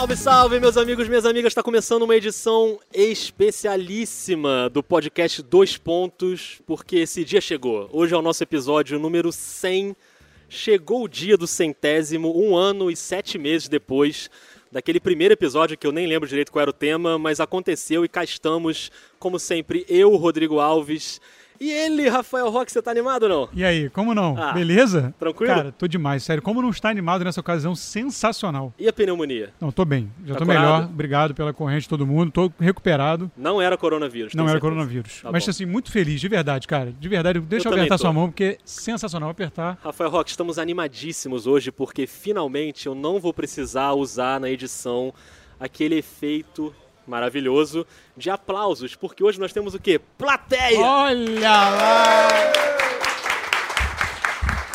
Salve, salve, meus amigos, minhas amigas. Está começando uma edição especialíssima do podcast Dois Pontos, porque esse dia chegou. Hoje é o nosso episódio número 100. Chegou o dia do centésimo, um ano e sete meses depois daquele primeiro episódio que eu nem lembro direito qual era o tema, mas aconteceu e cá estamos, como sempre, eu, Rodrigo Alves e ele, Rafael Roque, você tá animado ou não? E aí, como não? Ah, Beleza? Tranquilo? Cara, tô demais, sério. Como não está animado nessa ocasião sensacional? E a pneumonia? Não, tô bem. Já tá tô curado? melhor. Obrigado pela corrente todo mundo. Tô recuperado. Não era coronavírus. Não era certeza. coronavírus. Tá Mas bom. assim, muito feliz, de verdade, cara. De verdade, deixa eu, eu apertar sua mão, porque é sensacional apertar. Rafael Roque, estamos animadíssimos hoje, porque finalmente eu não vou precisar usar na edição aquele efeito maravilhoso de aplausos, porque hoje nós temos o quê? Plateia! Olha lá!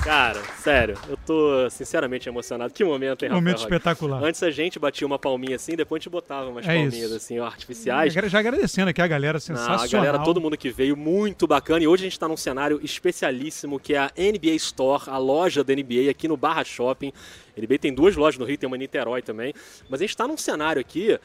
Cara, sério, eu tô sinceramente emocionado. Que momento, hein, Rafael? Momento espetacular. Antes a gente batia uma palminha assim, depois a gente botava umas é palminhas isso. assim, artificiais. Já agradecendo aqui a galera, sensacional. Não, a galera, todo mundo que veio, muito bacana. E hoje a gente tá num cenário especialíssimo, que é a NBA Store, a loja da NBA aqui no Barra Shopping. A NBA tem duas lojas no Rio, tem uma em Niterói também. Mas a gente tá num cenário aqui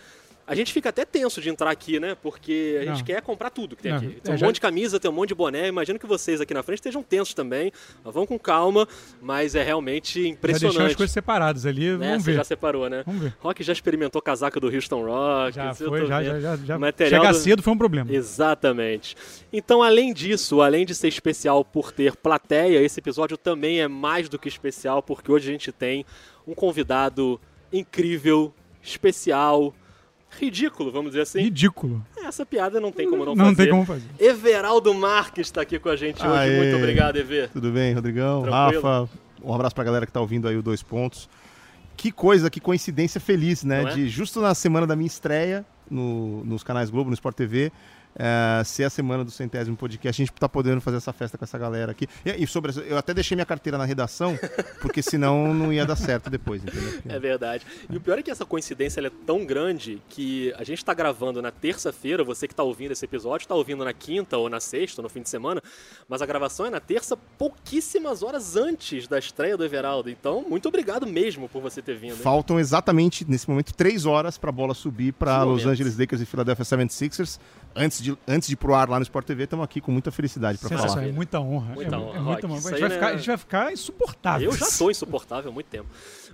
a gente fica até tenso de entrar aqui, né? Porque a gente não. quer comprar tudo que tem não. aqui. Tem um é, monte já... de camisa, tem um monte de boné. Imagino que vocês aqui na frente estejam tensos também. Vão com calma, mas é realmente impressionante. Já deixou as coisas separadas ali, né? vamos ver. Você já separou, né? Vamos ver. Rock já experimentou casaca do Houston Rock. Já foi, já, já, já, já. Material Chegar do... cedo foi um problema. Exatamente. Então, além disso, além de ser especial por ter plateia, esse episódio também é mais do que especial, porque hoje a gente tem um convidado incrível, especial, ridículo, vamos dizer assim. Ridículo. Essa piada não tem como não, não fazer. Não tem como fazer. Everaldo Marques está aqui com a gente hoje. Aê. Muito obrigado, Ever. Tudo bem, Rodrigão? Tranquilo? Rafa, um abraço para a galera que está ouvindo aí o Dois Pontos. Que coisa, que coincidência feliz, né? É? De justo na semana da minha estreia no, nos canais Globo, no Sport TV, é, se é a semana do centésimo podcast, a gente tá podendo fazer essa festa com essa galera aqui. E, e sobre eu até deixei minha carteira na redação, porque senão não ia dar certo depois, entendeu? É verdade. E o pior é que essa coincidência é tão grande que a gente está gravando na terça-feira, você que está ouvindo esse episódio, está ouvindo na quinta ou na sexta, no fim de semana, mas a gravação é na terça, pouquíssimas horas antes da estreia do Everaldo. Então, muito obrigado mesmo por você ter vindo. Hein? Faltam exatamente, nesse momento, três horas para a bola subir para Los Angeles Lakers e Philadelphia 76ers antes de, antes de ir pro ar lá no Sport TV, estamos aqui com muita felicidade para falar. É muita honra. Muita é, honra. É muita honra. A, gente vai ficar, a gente vai ficar insuportável. Eu já estou insuportável há muito tempo.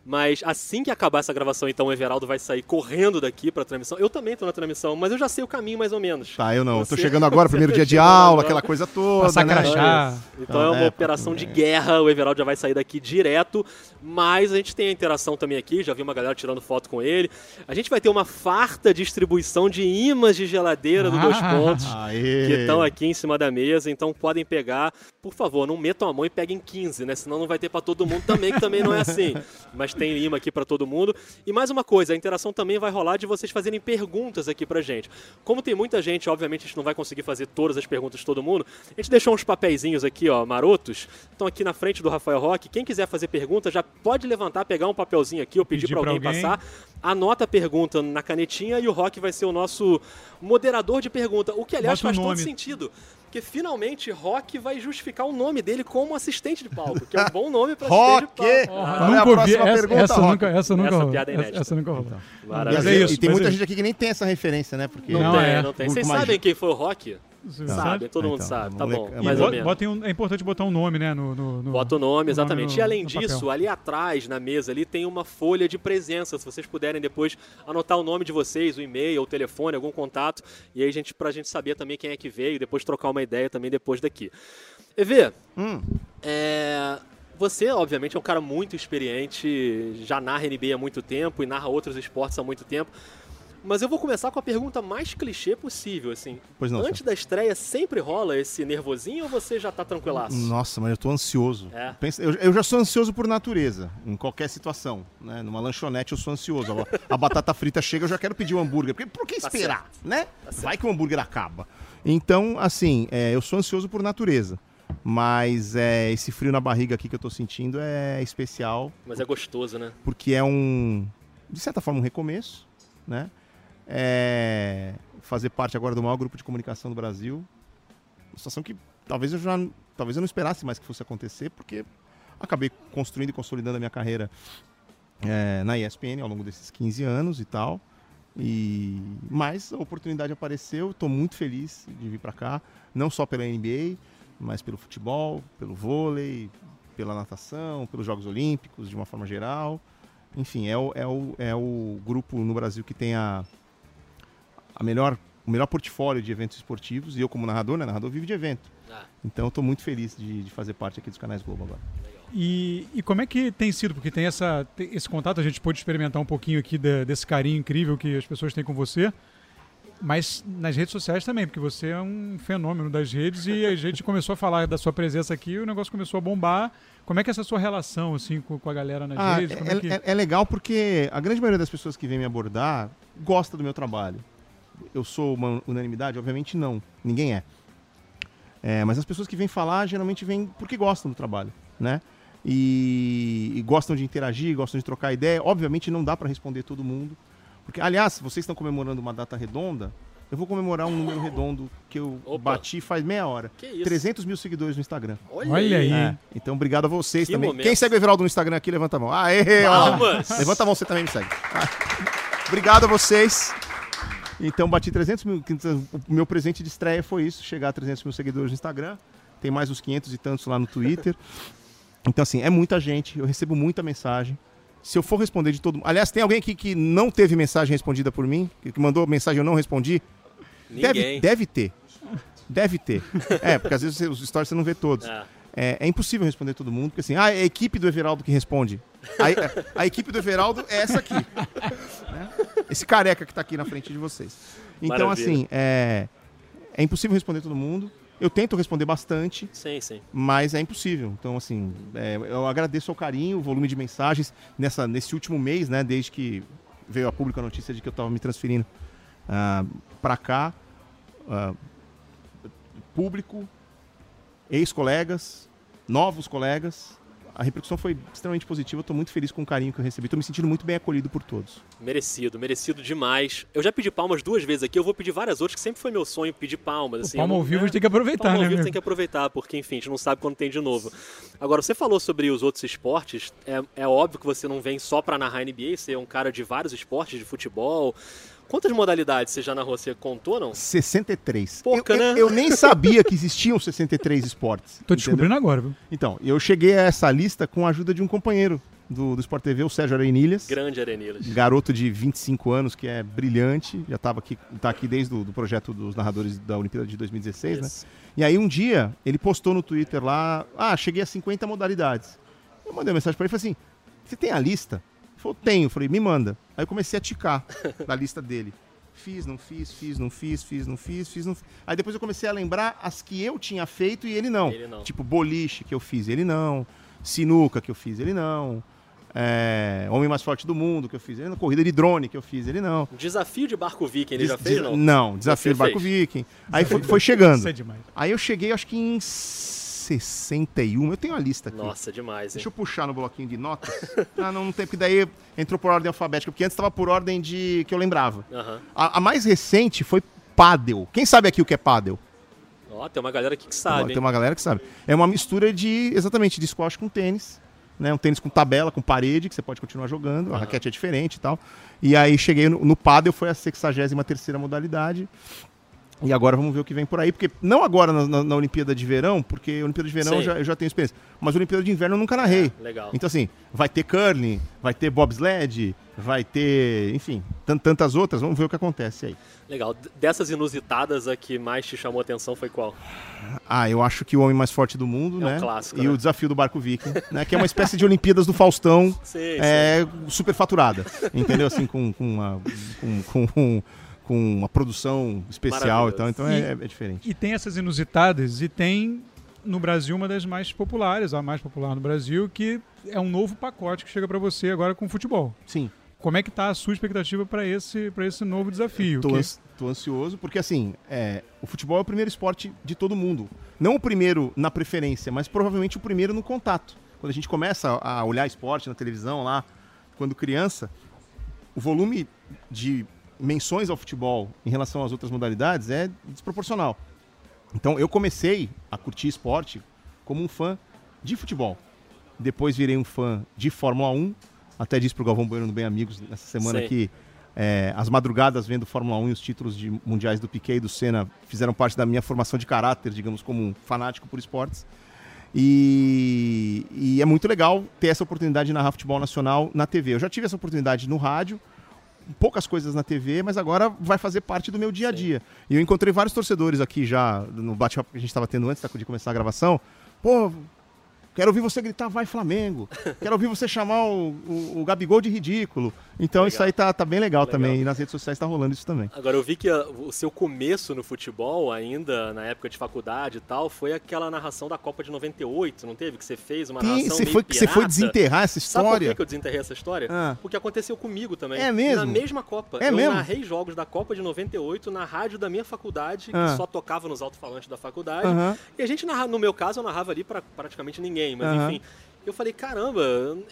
Mas assim que acabar essa gravação, então o Everaldo vai sair correndo daqui para a transmissão. Eu também estou na transmissão, mas eu já sei o caminho mais ou menos. Tá, eu não. Você, eu tô chegando agora, primeiro dia de aula, agora. aquela coisa toda. Passar né? crachá. Então é uma é, operação é. de guerra. O Everaldo já vai sair daqui direto. Mas a gente tem a interação também aqui. Já vi uma galera tirando foto com ele. A gente vai ter uma farta distribuição de imãs de geladeira do Dois Pontos Aê. que estão aqui em cima da mesa. Então podem pegar. Por favor, não metam a mão e peguem 15, né? Senão não vai ter para todo mundo também, que também não é assim. Mas tem imã aqui para todo mundo. E mais uma coisa, a interação também vai rolar de vocês fazerem perguntas aqui pra gente. Como tem muita gente, obviamente a gente não vai conseguir fazer todas as perguntas de todo mundo, a gente deixou uns papeizinhos aqui, ó, marotos, estão aqui na frente do Rafael Roque. Quem quiser fazer pergunta já pode levantar, pegar um papelzinho aqui ou pedir, pedir para alguém, alguém, passar. Anota a pergunta na canetinha e o Roque vai ser o nosso moderador de pergunta, o que aliás Bota faz todo sentido porque finalmente Rock vai justificar o nome dele como assistente de palco, que é um bom nome para assistente de palco. Ah, nunca ouvi essa, pergunta, essa, nunca, essa nunca essa piada é inédita. Essa, essa nunca rolou. Então. E, é isso, e tem muita é gente aqui que nem tem essa referência, né? Porque não, não tem, é. não tem. Vocês sabem quem foi o Rock? Sabe, todo mundo então, sabe. Tá bom, mais ou menos. Um, é importante botar um nome, né? No, no, no Bota o nome, exatamente. Nome no, e além disso, papel. ali atrás, na mesa, ali tem uma folha de presença. Se vocês puderem depois anotar o nome de vocês, o e-mail, o telefone, algum contato. E aí, gente, pra gente saber também quem é que veio e depois trocar uma ideia também depois daqui. EV, hum. é, você, obviamente, é um cara muito experiente, já narra NBA há muito tempo e narra outros esportes há muito tempo. Mas eu vou começar com a pergunta mais clichê possível, assim. Pois não. Antes senhor. da estreia, sempre rola esse nervosinho ou você já tá tranquilaço? Nossa, mas eu tô ansioso. É. Eu, eu, já sou ansioso por natureza, em qualquer situação. Né? Numa lanchonete eu sou ansioso. A, a batata frita chega, eu já quero pedir um hambúrguer. Porque, por que tá esperar, tá né? Tá Vai que o hambúrguer acaba. Então, assim, é, eu sou ansioso por natureza. Mas é, esse frio na barriga aqui que eu tô sentindo é especial. Mas é gostoso, né? Porque é um, de certa forma, um recomeço, né? É, fazer parte agora do maior grupo de comunicação do Brasil. Uma situação que talvez eu já talvez eu não esperasse mais que fosse acontecer, porque acabei construindo e consolidando a minha carreira é, na ESPN ao longo desses 15 anos e tal. E mas a oportunidade apareceu, estou muito feliz de vir para cá, não só pela NBA, mas pelo futebol, pelo vôlei, pela natação, pelos Jogos Olímpicos de uma forma geral. Enfim, é o, é o, é o grupo no Brasil que tem a, a melhor, o melhor portfólio de eventos esportivos. E eu, como narrador, né, narrador vive de evento. Ah. Então, estou muito feliz de, de, fazer parte aqui dos canais Globo agora. E, e, como é que tem sido? Porque tem essa, esse contato, a gente pôde experimentar um pouquinho aqui de, desse carinho incrível que as pessoas têm com você. Mas nas redes sociais também, porque você é um fenômeno das redes e a gente começou a falar da sua presença aqui e o negócio começou a bombar. Como é que é essa sua relação assim, com, com a galera nas ah, redes? É, é, que... é, é legal porque a grande maioria das pessoas que vem me abordar gosta do meu trabalho. Eu sou uma unanimidade? Obviamente não. Ninguém é. é mas as pessoas que vêm falar geralmente vêm porque gostam do trabalho, né? E, e gostam de interagir, gostam de trocar ideia. Obviamente não dá para responder todo mundo. Porque, aliás, vocês estão comemorando uma data redonda, eu vou comemorar um número redondo que eu Opa. bati faz meia hora. Que isso? 300 mil seguidores no Instagram. Olha, Olha aí. É, então, obrigado a vocês que também. Momento. Quem segue o Everaldo no Instagram aqui, levanta a mão. Aê, Levanta a mão, você também me segue. Ah. Obrigado a vocês. Então, bati 300 mil. O meu presente de estreia foi isso, chegar a 300 mil seguidores no Instagram. Tem mais uns 500 e tantos lá no Twitter. Então, assim, é muita gente. Eu recebo muita mensagem se eu for responder de todo mundo. Aliás, tem alguém aqui que não teve mensagem respondida por mim? Que mandou mensagem e eu não respondi? Deve, deve ter. Deve ter. É, porque às vezes os stories você não vê todos. É. É, é, impossível responder todo mundo, porque assim, ah, é a equipe do Everaldo que responde. A, a equipe do Everaldo é essa aqui. Né? Esse careca que está aqui na frente de vocês. Então, Maravilha. assim, é, é impossível responder todo mundo. Eu tento responder bastante, sim, sim. mas é impossível. Então, assim, é, eu agradeço o carinho, o volume de mensagens nessa, nesse último mês, né, desde que veio a pública a notícia de que eu estava me transferindo ah, para cá. Uh, público, ex-colegas, novos colegas, a repercussão foi extremamente positiva. Eu tô muito feliz com o carinho que eu recebi. Tô me sentindo muito bem acolhido por todos. Merecido, merecido demais. Eu já pedi palmas duas vezes aqui, eu vou pedir várias outras, que sempre foi meu sonho pedir palmas. Assim, palma ao vivo a gente tem que aproveitar, palma né? ao vivo tem que aproveitar, porque, enfim, a gente não sabe quando tem de novo. Agora, você falou sobre os outros esportes. É, é óbvio que você não vem só para narrar NBA, você é um cara de vários esportes, de futebol. Quantas modalidades você já narrou? Você contou, não? 63. Pouca, eu, né? Eu, eu, nem sabia que existiam 63 esportes. Tô descobrindo agora, viu? Então, eu cheguei a essa lista com a ajuda de um companheiro do, do Sport TV, o Sérgio Arenilhas. Grande Arenilhas. Garoto de 25 anos, que é brilhante. Já estava aqui, tá aqui desde o do projeto dos narradores da Olimpíada de 2016, né? E aí um dia, ele postou no Twitter lá, ah, cheguei a 50 modalidades. Eu mandei uma mensagem para ele e falei assim, você tem a lista? Falou, tenho. falei, me manda. Aí eu comecei a ticar da lista dele. Fiz, não fiz, fiz, não fiz, fiz, não fiz, fiz, não fiz. Aí depois eu comecei a lembrar as que eu tinha feito e ele não. Ele não. Tipo, boliche que eu fiz, ele não. Sinuca que eu fiz, ele não. É, Homem Mais Forte do Mundo que eu fiz, ele não. Corrida de drone que eu fiz, ele não. Desafio de Barco Viking, ele Des já fez, não? Não, Desafio de Barco fez. Viking. Aí foi, foi chegando. É Aí eu cheguei, acho que em 61. Eu tenho a lista aqui. Nossa, demais, hein? Deixa eu puxar no bloquinho de notas. ah, não, não tem, porque daí entrou por ordem alfabética, porque antes estava por ordem de que eu lembrava. Uhum. A, a, mais recente foi Paddle. Quem sabe aqui o que é Paddle? Ó, oh, tem uma galera aqui que sabe. Tem uma galera que sabe. É uma mistura de, exatamente, de squash com tênis. Né, um tênis com tabela, com parede, que você pode continuar jogando. Uhum. A raquete é diferente e tal. E aí cheguei no, no Paddle, foi a 63ª modalidade. E agora vamos ver o que vem por aí, porque não agora na, na, na Olimpíada de Verão, porque Olimpíada de Verão eu já, eu já, tenho experiência, mas Olimpíada de Inverno eu nunca narrei. É, legal. Então assim, vai ter curling, vai ter bobsled, vai ter, enfim, tantas outras, vamos ver o que acontece aí. Legal. Dessas inusitadas, a que mais te chamou a atenção foi qual? Ah, eu acho que o Homem Mais Forte do Mundo, é né? Um clássico, e né? o Desafio do Barco Viking, né? Que é uma espécie de Olimpíadas do Faustão, sim, é, sim. super faturada, entendeu? Assim, com, com, uma, com, com com uma produção especial e tal, então é, é, diferente. E tem essas inusitadas e tem no Brasil uma das mais populares, a mais popular no Brasil, que é um novo pacote que chega para você agora com futebol. Sim. Como é que está a sua expectativa para esse, esse novo desafio? Estou que... ansioso, porque assim, é, o futebol é o primeiro esporte de todo mundo. Não o primeiro na preferência, mas provavelmente o primeiro no contato. Quando a gente começa a olhar esporte na televisão lá, quando criança, o volume de menções ao futebol em relação às outras modalidades é desproporcional. Então eu comecei a curtir esporte como um fã de futebol. Depois virei um fã de Fórmula 1 até disse pro Galvão Bueno no Bem Amigos nessa semana Sim. que é, as madrugadas vendo Fórmula 1 e os títulos de mundiais do Piquet e do Senna fizeram parte da minha formação de caráter, digamos, como um fanático por esportes. E, e, é muito legal ter essa oportunidade de narrar futebol nacional na TV. Eu já tive essa oportunidade no rádio, poucas coisas na TV, mas agora vai fazer parte do meu dia a dia. Sim. E eu encontrei vários torcedores aqui já no bate-papo que a gente estava tendo antes de começar a gravação. Pô, Quero ouvir você gritar, vai Flamengo. Quero ouvir você chamar o, o, o Gabigol de ridículo. Então legal. isso aí tá, tá bem legal, legal, também. E nas redes sociais tá rolando isso também. Agora eu vi que a, o seu começo no futebol, ainda na época de faculdade e tal, foi aquela narração da Copa de 98, não teve? Que você fez uma narração você foi, Você foi desenterrar essa história? Sabe por que eu desenterrei essa história? Ah. Porque aconteceu comigo também. É mesmo? Na mesma Copa. É eu mesmo? narrei jogos da Copa de 98 na rádio da minha faculdade, ah. que só tocava nos alto-falantes da faculdade. Uh -huh. E a gente, narra, no meu caso, eu narrava ali para praticamente ninguém, mas uh -huh. enfim eu falei, caramba,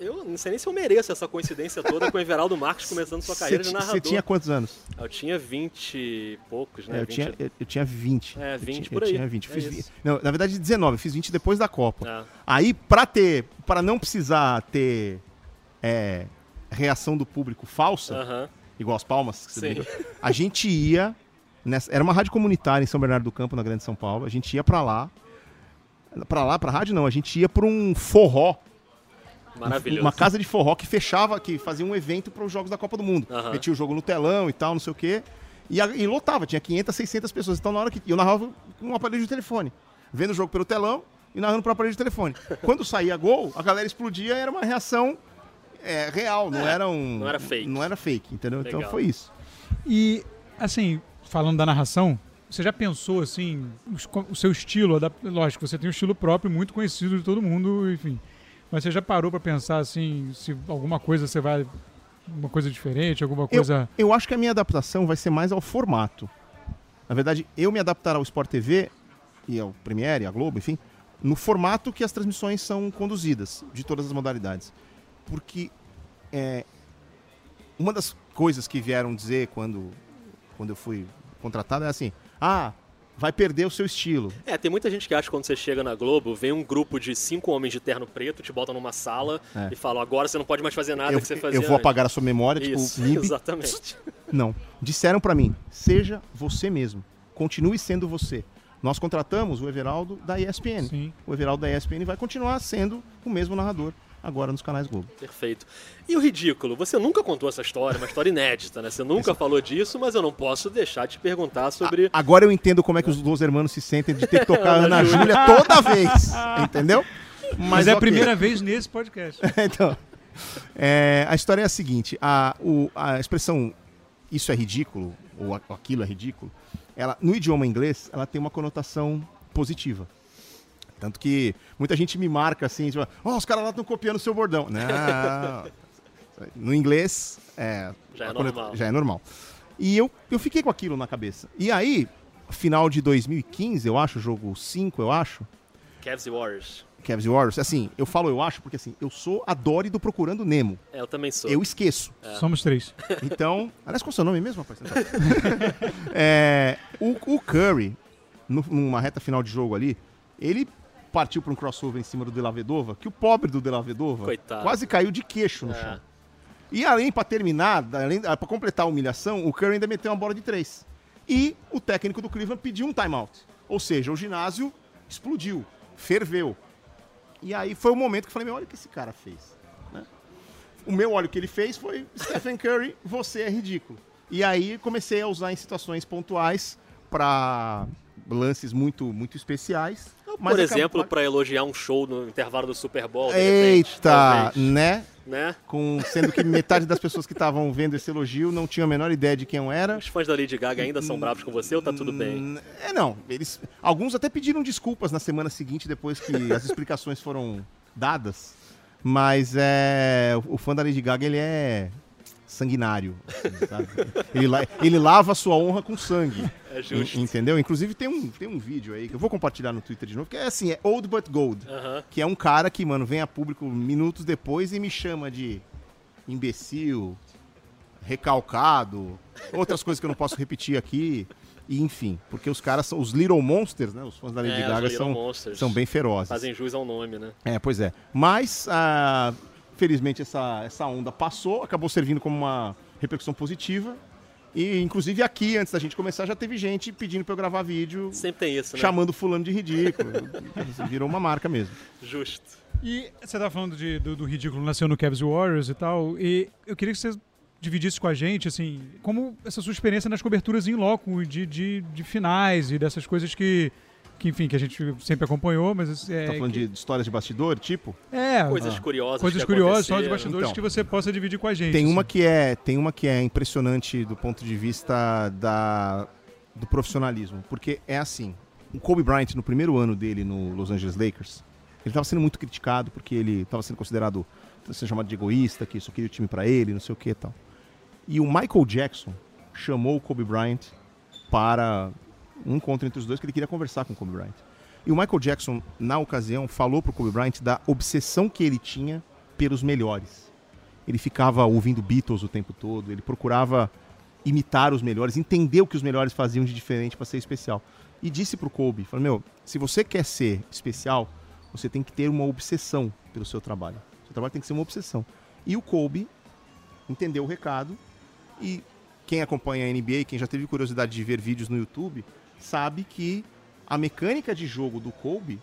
eu não sei nem se eu mereço essa coincidência toda com o Everaldo Marques começando sua carreira de narrador. Você tinha quantos anos? Eu tinha 20 e poucos, né? É, eu, 20... tinha, eu, eu, tinha 20. É, 20 eu, por aí. Eu tinha 20. É fiz, não, na verdade, 19. Fiz 20 depois da Copa. É. Aí, pra ter, para não precisar ter é, reação do público falsa, uh -huh. igual as palmas, a gente ia, nessa, era uma rádio comunitária em São Bernardo do Campo, na Grande São Paulo, a gente ia pra lá, pra lá, pra rádio não, a gente ia pra um forró Maravilhoso. Uma casa de forró que fechava, que fazia um evento para os Jogos da Copa do Mundo. Uhum. Metia o jogo no telão e tal, não sei o quê. E, e lotava, tinha 500, 600 pessoas. Então, na hora que eu narrava com um aparelho de telefone, vendo o jogo pelo telão e narrando para o aparelho de telefone. Quando saía gol, a galera explodia era uma reação é, real, não é, era um. Não era fake. Não era fake, entendeu? Então, Legal. Então foi isso. E, assim, falando da narração, você já pensou assim, o seu estilo, lógico, você tem um estilo próprio, muito conhecido de todo mundo, enfim. Mas você já parou para pensar assim, se alguma coisa você vai uma coisa diferente, alguma coisa. Eu, eu acho que a minha adaptação vai ser mais ao formato. Na verdade, eu me adaptar ao Sport TV e ao Premiere, à Globo, enfim, no formato que as transmissões são conduzidas, de todas as modalidades. Porque é, uma das coisas que vieram dizer quando, quando eu fui contratado é assim: ah, vai perder o seu estilo. É, tem muita gente que acha que quando você chega na Globo, vem um grupo de cinco homens de terno preto, te bota numa sala é. e fala, agora você não pode mais fazer nada eu, que você fazia Eu vou apagar a sua memória, Isso, tipo... Exatamente. Não. Disseram para mim, seja você mesmo. Continue sendo você. Nós contratamos o Everaldo da ESPN. Sim. O Everaldo da ESPN vai continuar sendo o mesmo narrador agora nos canais Globo. Perfeito. E o ridículo? Você nunca contou essa história, uma história inédita, né? Você nunca falou disso, mas eu não posso deixar de perguntar sobre. A agora eu entendo como é que os dois irmãos se sentem de ter que tocar Ana Júlia toda vez. Entendeu? Mas, mas é okay. a primeira vez nesse podcast. então. É, a história é a seguinte: a, o, a expressão isso é ridículo, ou aquilo é ridículo, ela, no idioma inglês, ela tem uma conotação positiva. Tanto que muita gente me marca assim, tipo, oh, os caras lá estão copiando o seu bordão. Não. no inglês, é, já, é normal. já é normal. E eu, eu fiquei com aquilo na cabeça. E aí, final de 2015, eu acho, jogo 5, eu acho. Cavs e Warriors. Cavs e Warriors. Assim, eu falo eu acho porque assim, eu sou a Dory do Procurando Nemo. É, eu também sou. Eu esqueço. É. Somos três. Então, aliás, qual é o seu nome mesmo, rapaz? é, o, o Curry, numa reta final de jogo ali, ele partiu para um crossover em cima do Delavedova, que o pobre do Delavedova quase caiu de queixo no é. chão. E além, para terminar, para completar a humilhação, o Curry ainda meteu uma bola de três. E o técnico do Cleveland pediu um timeout. Ou seja, o ginásio explodiu, ferveu. E aí foi o momento que eu falei, olha o que esse cara fez. Né? O meu olho que ele fez foi, Stephen Curry, você é ridículo. E aí comecei a usar em situações pontuais para lances muito, muito especiais. Por exemplo, para elogiar um show no intervalo do Super Bowl. Eita, né? Né? Com, sendo que metade das pessoas que estavam vendo esse elogio não tinham a menor ideia de quem eu era. Os fãs da Lady Gaga ainda são bravos com você ou tá tudo bem? É, não. Eles, alguns até pediram desculpas na semana seguinte, depois que as explicações foram dadas. Mas é, o fã da Lady Gaga, ele é sanguinário. Assim, ele, ele, lava a sua honra com sangue. É justo. Entendeu? Inclusive tem um, tem um vídeo aí que eu vou compartilhar no Twitter de novo, que é assim, é Old But Gold. Uh -huh. Que é um cara que, mano, vem a público minutos depois e me chama de imbecil, recalcado, outras coisas que eu não posso repetir aqui. E enfim, porque os caras são os Little Monsters, né? Os fãs da Lady é, Gaga são, são bem ferozes. Fazem jus ao nome, né? É, pois é. Mas uh, Felizmente essa, essa onda passou, acabou servindo como uma repercussão positiva. E, inclusive, aqui, antes da gente começar, já teve gente pedindo para eu gravar vídeo. Sempre tem isso, né? Chamando fulano de ridículo. Virou uma marca mesmo. Justo. E você tá falando de, do, do, ridículo nasceu no Cavs Warriors e tal, e eu queria que você dividisse com a gente, assim, como essa sua experiência nas coberturas em loco, de, de, de finais e dessas coisas que que enfim, que a gente sempre acompanhou, mas é, tá falando que... de histórias de bastidor, tipo? É, coisas ah. curiosas, coisas curiosas, histórias de bastidores então, que você possa dividir com a gente. Tem assim. uma que é, tem uma que é impressionante do ponto de vista da do profissionalismo, porque é assim, o Kobe Bryant no primeiro ano dele no Los Angeles Lakers, ele estava sendo muito criticado porque ele estava sendo considerado sendo chamado de egoísta, que só queria o time para ele, não sei o que e tal. E o Michael Jackson chamou o Kobe Bryant para um encontro entre os dois que ele queria conversar com o Kobe Bryant. E o Michael Jackson, na ocasião, falou para o Kobe Bryant da obsessão que ele tinha pelos melhores. Ele ficava ouvindo Beatles o tempo todo, ele procurava imitar os melhores, entender o que os melhores faziam de diferente para ser especial. E disse para o Kobe, falou, meu, se você quer ser especial, você tem que ter uma obsessão pelo seu trabalho. O seu trabalho tem que ser uma obsessão. E o Kobe entendeu o recado e quem acompanha a NBA, quem já teve curiosidade de ver vídeos no YouTube, sabe que a mecânica de jogo do Kobe,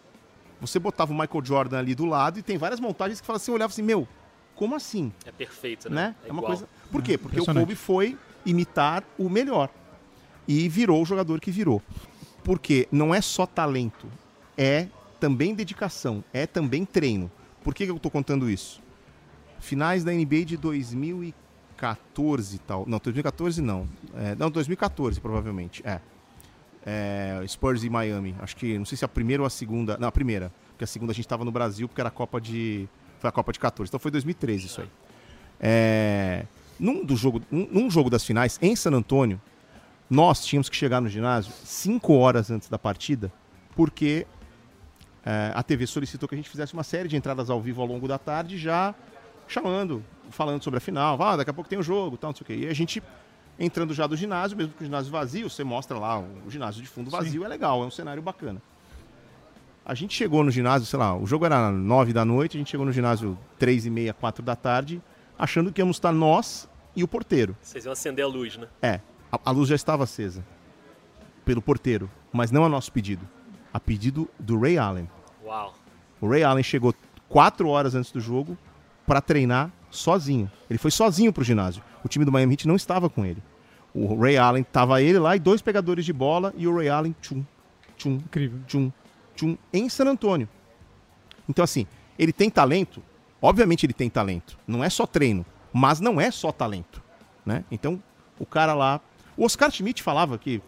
você botava o Michael Jordan ali do lado e tem várias montagens que fala assim, olhava assim, meu, como assim? É perfeito, né? né? É, é uma coisa. Por quê? Porque o Kobe foi imitar o melhor e virou o jogador que virou. Porque não é só talento, é também dedicação, é também treino. Por que, que eu estou contando isso? Finais da NBA de 2014 tal. Não, 2014 não. É, não, 2014 provavelmente. É é, Spurs e Miami. Acho que, não sei se a primeira ou a segunda. Não, a primeira. Porque a segunda a gente estava no Brasil, porque era a Copa de. Foi a Copa de 14. Então foi 2013 isso aí. É, num, do jogo, num, num jogo das finais, em San Antônio, nós tínhamos que chegar no ginásio 5 horas antes da partida, porque é, a TV solicitou que a gente fizesse uma série de entradas ao vivo ao longo da tarde, já chamando, falando sobre a final. Ah, daqui a pouco tem o jogo, tal, não sei o quê. E a gente entrando já do ginásio, mesmo que o ginásio vazio, você mostra lá o ginásio de fundo vazio, Sim. é legal, é um cenário bacana. A gente chegou no ginásio, sei lá, o jogo era nove da noite, a gente chegou no ginásio três e meia, quatro da tarde, achando que íamos estar nós e o porteiro. Vocês iam acender a luz, né? É, a, a luz já estava acesa pelo porteiro, mas não a nosso pedido, a pedido do Ray Allen. Uau. O Ray Allen chegou quatro horas antes do jogo para treinar sozinho. Ele foi sozinho pro ginásio. O time do Miami Heat não estava com ele. O Ray Allen tava ele lá e dois pegadores de bola e o Ray Allen tchum, tchum, incrível, tchum, tchum em San Antônio. Então assim, ele tem talento. Obviamente ele tem talento. Não é só treino, mas não é só talento, né? Então o cara lá, o Oscar Schmidt falava que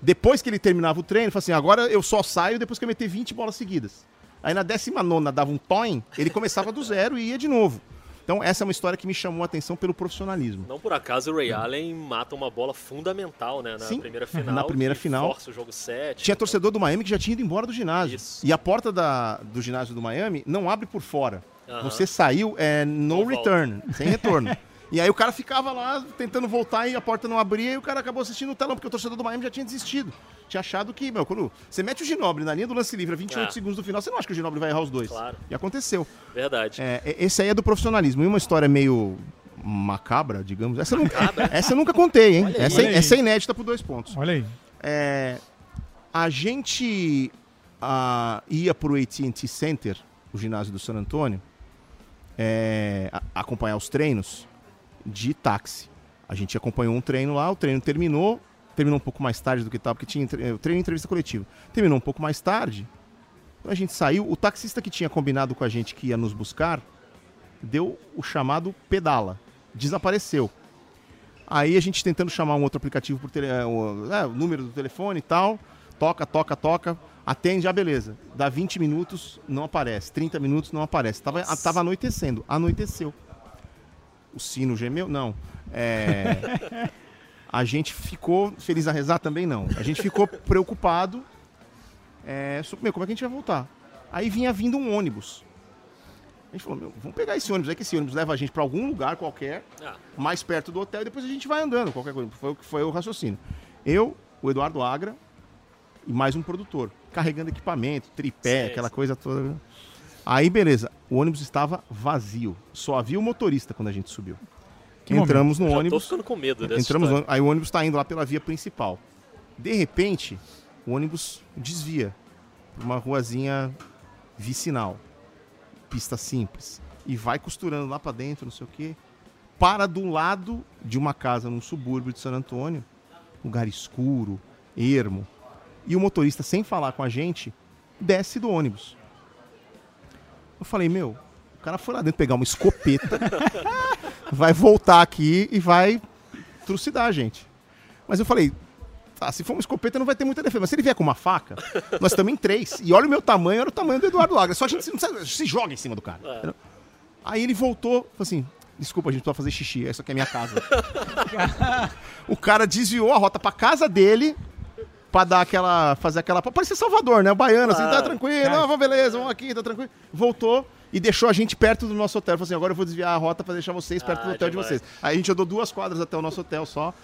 depois que ele terminava o treino, ele falava assim: agora eu só saio depois que eu meter 20 bolas seguidas. Aí na 19 dava um toin, ele começava do zero e ia de novo. Então, essa é uma história que me chamou a atenção pelo profissionalismo. Não por acaso o Ray Allen mata uma bola fundamental, né? Na Sim, primeira final. Na primeira final. Força o jogo 7. Tinha então... torcedor do Miami que já tinha ido embora do ginásio. Isso. E a porta da, do ginásio do Miami não abre por fora. Você saiu, é no return, sem retorno. E aí o cara ficava lá tentando voltar e a porta não abria e o cara acabou assistindo o telão, porque o torcedor do Miami já tinha desistido. Tinha achado que, meu, quando você mete o Ginobre na linha do lance livre a 28 ah. segundos do final, você não acha que o Ginobre vai errar os dois. Claro. E aconteceu. Verdade. É, esse aí é do profissionalismo. E uma história meio macabra, digamos. Essa eu nunca, essa eu nunca contei, hein? essa, é, essa é inédita por dois pontos. Olha aí. É, a gente uh, ia pro AT&T Center, o ginásio do San Antônio, é, acompanhar os treinos de táxi. A gente acompanhou um treino lá, o treino terminou, terminou um pouco mais tarde do que estava, porque tinha o treino em entrevista coletiva. Terminou um pouco mais tarde, a gente saiu, o taxista que tinha combinado com a gente que ia nos buscar, deu o chamado pedala, desapareceu. Aí a gente tentando chamar um outro aplicativo por tele, é, o, é, o número do telefone e tal, toca, toca, toca, atende, já beleza. Dá 20 minutos, não aparece. 30 minutos, não aparece. Tava, tava anoitecendo, anoiteceu o sino gemeu? Não. É, a gente ficou feliz a rezar também não. A gente ficou preocupado. É, sobre, meu, como é que a gente vai voltar? Aí vinha vindo um ônibus. A gente falou, meu, vamos pegar esse ônibus aí, que esse ônibus leva a gente para algum lugar qualquer, ah. mais perto do hotel, e depois a gente vai andando, qualquer coisa. Foi, foi o raciocínio. Eu, o Eduardo Agra e mais um produtor, carregando equipamento, tripé, sim, aquela coisa toda. Aí, beleza. o ônibus estava vazio. Só havia o motorista quando a gente subiu. Que Entramos momento? no ônibus. Tô ficando com medo dessa Entramos no, Aí o ônibus está indo lá pela via principal. De repente, o ônibus desvia por uma ruazinha vicinal. Pista simples. E vai costurando lá para dentro, não sei o quê. Para do lado de uma casa num subúrbio de San Antônio. Lugar escuro, ermo. E o motorista, sem falar com a gente, desce do ônibus. Eu falei, meu, o cara foi lá dentro pegar uma escopeta, vai voltar aqui e vai trucidar a gente. Mas eu falei, tá, se for uma escopeta não vai ter muita defesa. Mas se ele vier com uma faca, nós estamos em três. E olha o meu tamanho, olha o tamanho do Eduardo Lagra. Só a gente não se, se joga em cima do cara. É. Aí ele voltou, falou assim, desculpa, a gente precisa fazer xixi, essa aqui é minha casa. o cara desviou a rota pra casa dele, pra dar aquela. fazer aquela. Pra parecer Salvador, né? O baiano, assim, tá tranquilo, ah, beleza, vamos aqui, tá tranquilo. Voltou e deixou a gente perto do nosso hotel. Falou assim: agora eu vou desviar a rota pra deixar vocês perto ah, do hotel demais. de vocês. Aí a gente andou duas quadras até o nosso hotel só,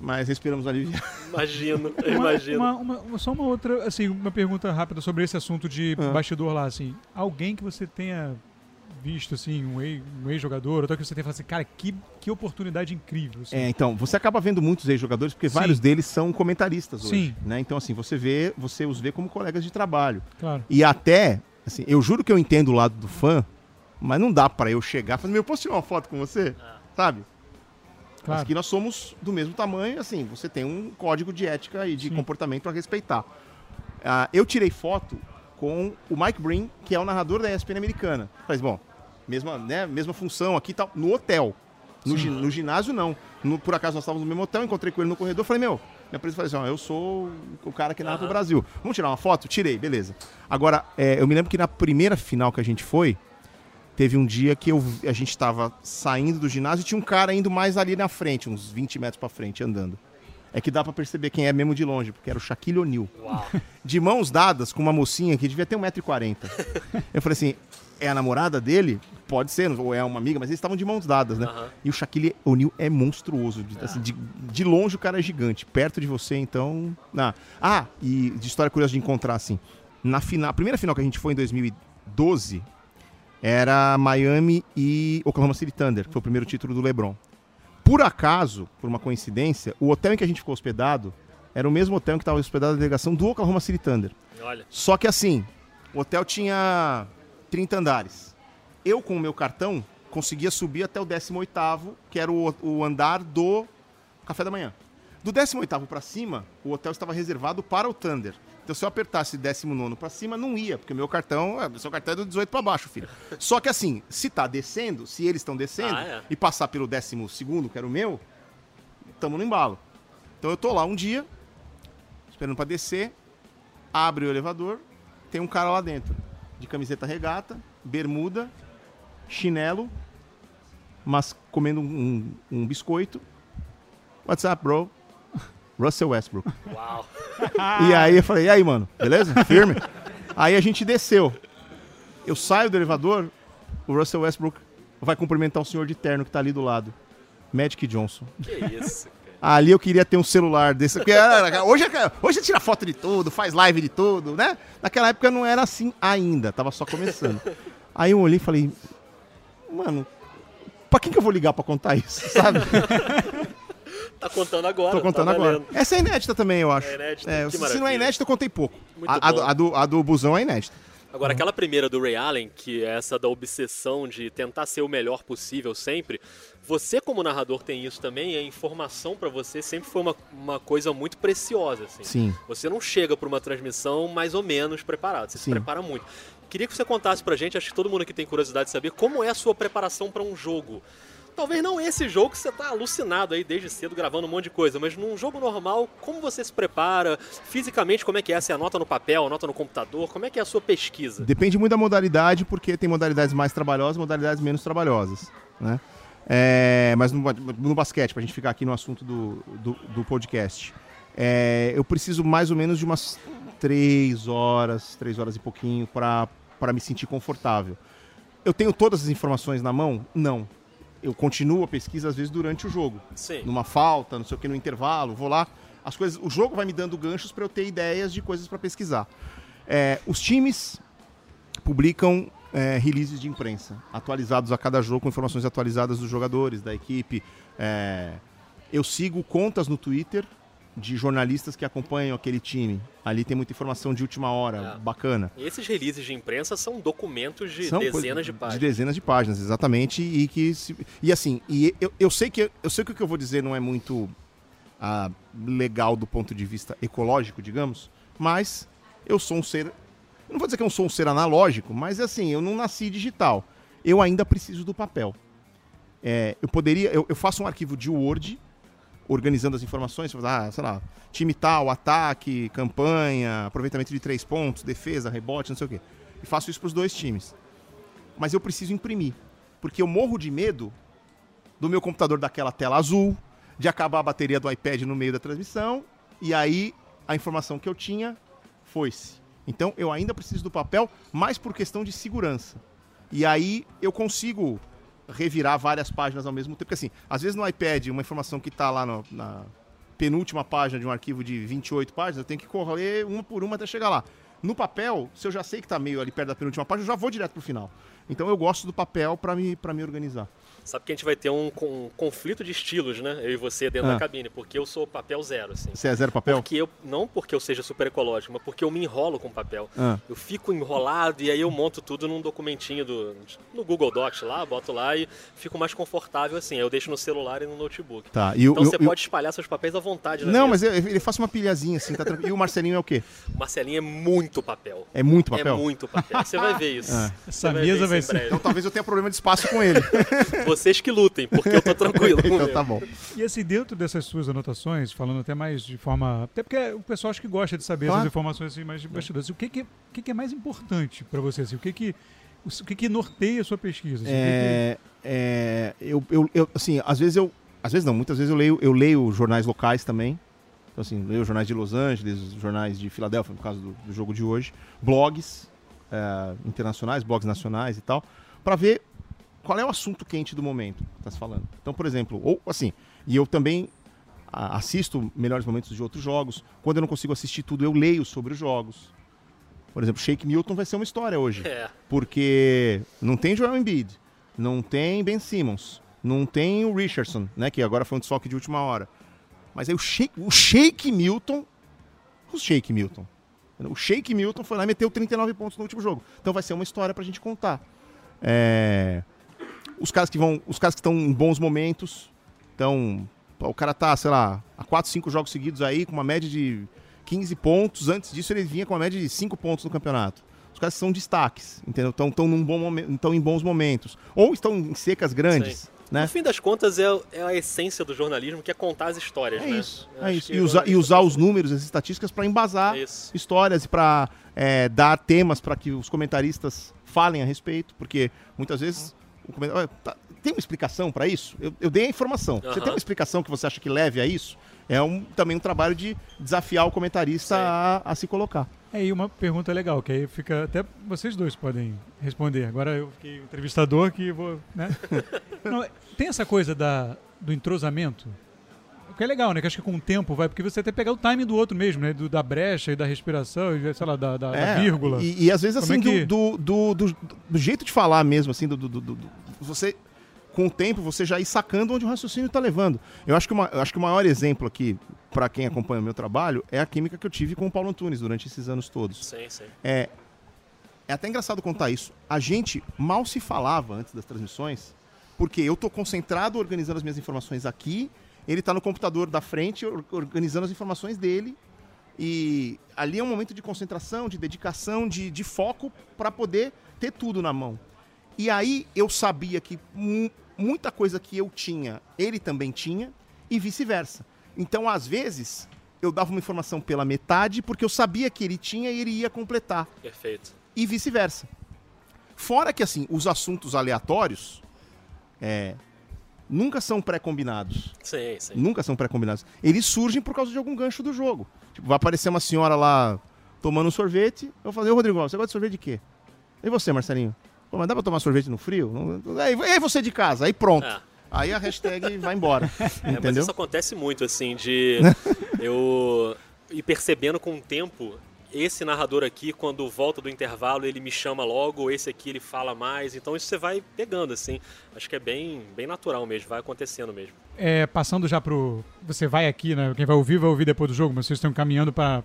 mas respiramos ali. Imagino, imagino. Uma, uma, uma, só uma outra, assim, uma pergunta rápida sobre esse assunto de ah. bastidor lá, assim. Alguém que você tenha visto, assim, um ex-jogador, ou que você tem falado assim, cara, que, que oportunidade incrível. Assim. É, então, você acaba vendo muitos ex-jogadores, porque Sim. vários deles são comentaristas hoje. Sim. Né? Então, assim, você vê, você os vê como colegas de trabalho. Claro. E até, assim, eu juro que eu entendo o lado do fã, mas não dá para eu chegar e falar, meu, posso tirar uma foto com você? É. Sabe? Claro. Mas que nós somos do mesmo tamanho, assim, você tem um código de ética e de Sim. comportamento para respeitar. Uh, eu tirei foto com o Mike Breen, que é o narrador da ESPN americana. Mas, bom, mesma, né, mesma função aqui tal, no hotel. No, no ginásio, não. No, por acaso nós estávamos no mesmo hotel, encontrei com ele no corredor, falei, meu, minha presidente falou assim, ó, eu sou o cara que narra uhum. pro Brasil. Vamos tirar uma foto? Tirei, beleza. Agora, é, eu me lembro que na primeira final que a gente foi, teve um dia que eu, a gente estava saindo do ginásio e tinha um cara indo mais ali na frente, uns 20 metros para frente, andando. É que dá para perceber quem é mesmo de longe, porque era o Shaquille O'Neal. De mãos dadas com uma mocinha que devia ter 1,40m. eu falei assim, é a namorada dele? Pode ser, ou é uma amiga, mas eles estavam de mãos dadas, né? Uhum. E o Shaquille O'Neal é monstruoso. De, assim, de, de, longe o cara é gigante. Perto de você, então. Ah, ah e de história curiosa de encontrar, assim. Na final, a primeira final que a gente foi em 2012 era Miami e Oklahoma City Thunder, que foi o primeiro título do LeBron. Por acaso, por uma coincidência, o hotel em que a gente ficou hospedado era o mesmo hotel em que estava hospedada a delegação do Oklahoma City Thunder. Olha. Só que assim, o hotel tinha 30 andares. Eu, com o meu cartão, conseguia subir até o 18º, que era o, o andar do café da manhã. Do 18º para cima, o hotel estava reservado para o Thunder. Então, se eu apertasse 19 para cima, não ia, porque o meu cartão, é, seu cartão é do 18 para baixo, filho. Só que assim, se tá descendo, se eles estão descendo, ah, é. e passar pelo 12, que era o meu, estamos no embalo. Então, eu tô lá um dia, esperando para descer, abre o elevador, tem um cara lá dentro de camiseta regata, bermuda, chinelo, mas comendo um, um biscoito. What's up, bro? Russell Westbrook. Uau. E aí eu falei, e aí, mano, beleza? Firme? aí a gente desceu. Eu saio do elevador, o Russell Westbrook vai cumprimentar o senhor de terno que tá ali do lado. Magic Johnson. Que isso, Ali eu queria ter um celular desse. Porque hoje, é hoje tira foto de tudo, faz live de tudo, né? Naquela época não era assim ainda, tava só começando. Aí eu olhei e falei, mano, pra quem que eu vou ligar pra contar isso, sabe? tá contando agora. Tô contando tá agora. Essa é inédita também, eu acho. É inédita. É, se não é inédita, eu contei pouco. A, a, a, do, a do Busão é inédita. Agora, aquela primeira do Ray Allen, que é essa da obsessão de tentar ser o melhor possível sempre, você como narrador tem isso também, a informação para você sempre foi uma, uma coisa muito preciosa. Assim. Sim. Você não chega para uma transmissão mais ou menos preparado, você Sim. se prepara muito. Queria que você contasse pra gente, acho que todo mundo aqui tem curiosidade de saber, como é a sua preparação para um jogo. Talvez não esse jogo que você tá alucinado aí desde cedo gravando um monte de coisa, mas num jogo normal, como você se prepara? Fisicamente, como é que é? Você anota no papel, anota no computador? Como é que é a sua pesquisa? Depende muito da modalidade, porque tem modalidades mais trabalhosas modalidades menos trabalhosas, né? É, mas no, no basquete, para a gente ficar aqui no assunto do, do, do podcast, é, eu preciso mais ou menos de umas três horas, três horas e pouquinho para me sentir confortável. Eu tenho todas as informações na mão? Não eu continuo a pesquisa às vezes durante o jogo. Sim. Numa falta, não sei o que, no intervalo, vou lá. As coisas, o jogo vai me dando ganchos para eu ter ideias de coisas para pesquisar. É, os times publicam é, releases de imprensa, atualizados a cada jogo, com informações atualizadas dos jogadores, da equipe. É, eu sigo contas no Twitter de jornalistas que acompanham aquele time. Ali tem muita informação de última hora, é. bacana. E esses releases de imprensa são documentos de são dezenas de páginas. De dezenas de páginas, exatamente. E que se, e assim, e eu, eu sei que eu sei que o que eu vou dizer não é muito ah, legal do ponto de vista ecológico, digamos, mas eu sou um ser, não vou dizer que eu sou um ser analógico, mas assim, eu não nasci digital. Eu ainda preciso do papel. É, eu poderia, eu, eu faço um arquivo de Word organizando as informações, ah, sei lá, time tal, ataque, campanha, aproveitamento de três pontos, defesa, rebote, não sei o quê. E faço isso para os dois times. Mas eu preciso imprimir, porque eu morro de medo do meu computador daquela tela azul, de acabar a bateria do iPad no meio da transmissão, e aí a informação que eu tinha foi-se. Então eu ainda preciso do papel, mais por questão de segurança. E aí eu consigo revirar várias páginas ao mesmo tempo. Porque assim, às vezes no iPad, uma informação que está lá no, na penúltima página de um arquivo de 28 páginas, eu tenho que correr uma por uma até chegar lá. No papel, se eu já sei que está meio ali perto da penúltima página, eu já vou direto pro final. Então eu gosto do papel para me, me organizar. Sabe que a gente vai ter um, um conflito de estilos, né? Eu e você dentro ah. da cabine, porque eu sou papel zero, assim. Você é zero papel? Porque eu, não porque eu seja super ecológico, mas porque eu me enrolo com papel. Ah. Eu fico enrolado e aí eu monto tudo num documentinho do, no Google Docs lá, boto lá e fico mais confortável assim. Eu deixo no celular e no notebook. Tá. E então você pode espalhar seus papéis à vontade. Não, mas ele faz uma pilhazinha assim, tá tranquilo. E o Marcelinho é o quê? O Marcelinho é muito papel. É muito papel? É muito papel. Você vai ver isso. Ah. Essa mesa vai ser. Então talvez eu tenha problema de espaço com ele. Vocês que lutem porque eu tô tranquilo. então tá bom. E assim, dentro dessas suas anotações, falando até mais de forma. Até porque o pessoal acho que gosta de saber claro. essas informações assim, mais de bastidores. O que, que, o que, que é mais importante para você? Assim? O que que. O que, que norteia a sua pesquisa? Assim? É, que... é, eu, eu, eu, assim, às vezes eu, às vezes não, muitas vezes eu leio, eu leio jornais locais também. Então, assim, leio jornais de Los Angeles, jornais de Filadélfia, no caso do, do jogo de hoje, blogs é, internacionais, blogs nacionais e tal, para ver qual é o assunto quente do momento que está se falando. Então, por exemplo, ou assim, e eu também assisto melhores momentos de outros jogos. Quando eu não consigo assistir tudo, eu leio sobre os jogos. Por exemplo, Shake Milton vai ser uma história hoje. É. Porque não tem Joel Embiid, não tem Ben Simmons, não tem o Richardson, né, que agora foi um desfoque de última hora. Mas aí o Shake, o Shake Milton, o Shake Milton. O Shake Milton foi lá e meteu 39 pontos no último jogo. Então vai ser uma história pra gente contar. É os caras que vão, os caras que estão em bons momentos. Então, o cara tá, sei lá, há 4, 5 jogos seguidos aí com uma média de 15 pontos. Antes disso ele vinha com uma média de 5 pontos no campeonato. Os caras são destaques, entendeu? Estão tão num bom momento, em bons momentos ou estão em secas grandes. Né? No fim das contas, é, é, a essência do jornalismo, que é contar as histórias. É né? isso. É isso. E, usar, e usar os números, as estatísticas, para embasar histórias e para é, dar temas para que os comentaristas falem a respeito, porque muitas vezes Tá, tem uma explicação para isso? Eu, eu, dei a informação. Uhum. Você tem uma explicação que você acha que leve a isso? É um, também um trabalho de desafiar o comentarista a, a, se colocar. É, e uma pergunta legal, que aí fica. Até vocês dois podem responder. Agora eu fiquei entrevistador que vou. Né? Não, tem essa coisa da, do entrosamento que é legal, né? Que acho que com o tempo vai, porque você até pegar o timing do outro mesmo, né? Do, da brecha e da respiração, e, sei lá, da, da, é, da vírgula. E, e, às vezes, assim, é que... do, do, do, do, jeito de falar mesmo, assim, do, do, do, você. Com o tempo, você já ir sacando onde o raciocínio está levando. Eu acho que, uma, eu acho que o maior exemplo aqui, para quem acompanha o meu trabalho, é a química que eu tive com o Paulo Antunes durante esses anos todos. Sim, sim. É, é até engraçado contar isso. A gente mal se falava antes das transmissões, porque eu estou concentrado organizando as minhas informações aqui ele está no computador da frente, organizando as informações dele. E ali é um momento de concentração, de dedicação, de, de foco para poder ter tudo na mão. E aí eu sabia que muita coisa que eu tinha, ele também tinha, e vice-versa. Então, às vezes, eu dava uma informação pela metade porque eu sabia que ele tinha e ele ia completar. Perfeito. E vice-versa. Fora que, assim, os assuntos aleatórios, é, nunca são pré-combinados. Sim, sim. Nunca são pré-combinados. Eles surgem por causa de algum gancho do jogo. Tipo, vai aparecer uma senhora lá tomando um sorvete. Eu vou fazer, ô Rodrigo, você gosta de sorvete de quê? E você, Marcelinho? Pô, mas dá pra tomar sorvete no frio? E aí você de casa, aí pronto. É. Aí a hashtag vai embora. É, entendeu? Mas isso acontece muito, assim, de eu ir percebendo com o tempo esse narrador aqui, quando volta do intervalo, ele me chama logo, esse aqui ele fala mais. Então isso você vai pegando, assim. Acho que é bem, bem natural mesmo, vai acontecendo mesmo. É, passando já pro. Você vai aqui, né? Quem vai ouvir, vai ouvir depois do jogo, mas vocês estão caminhando para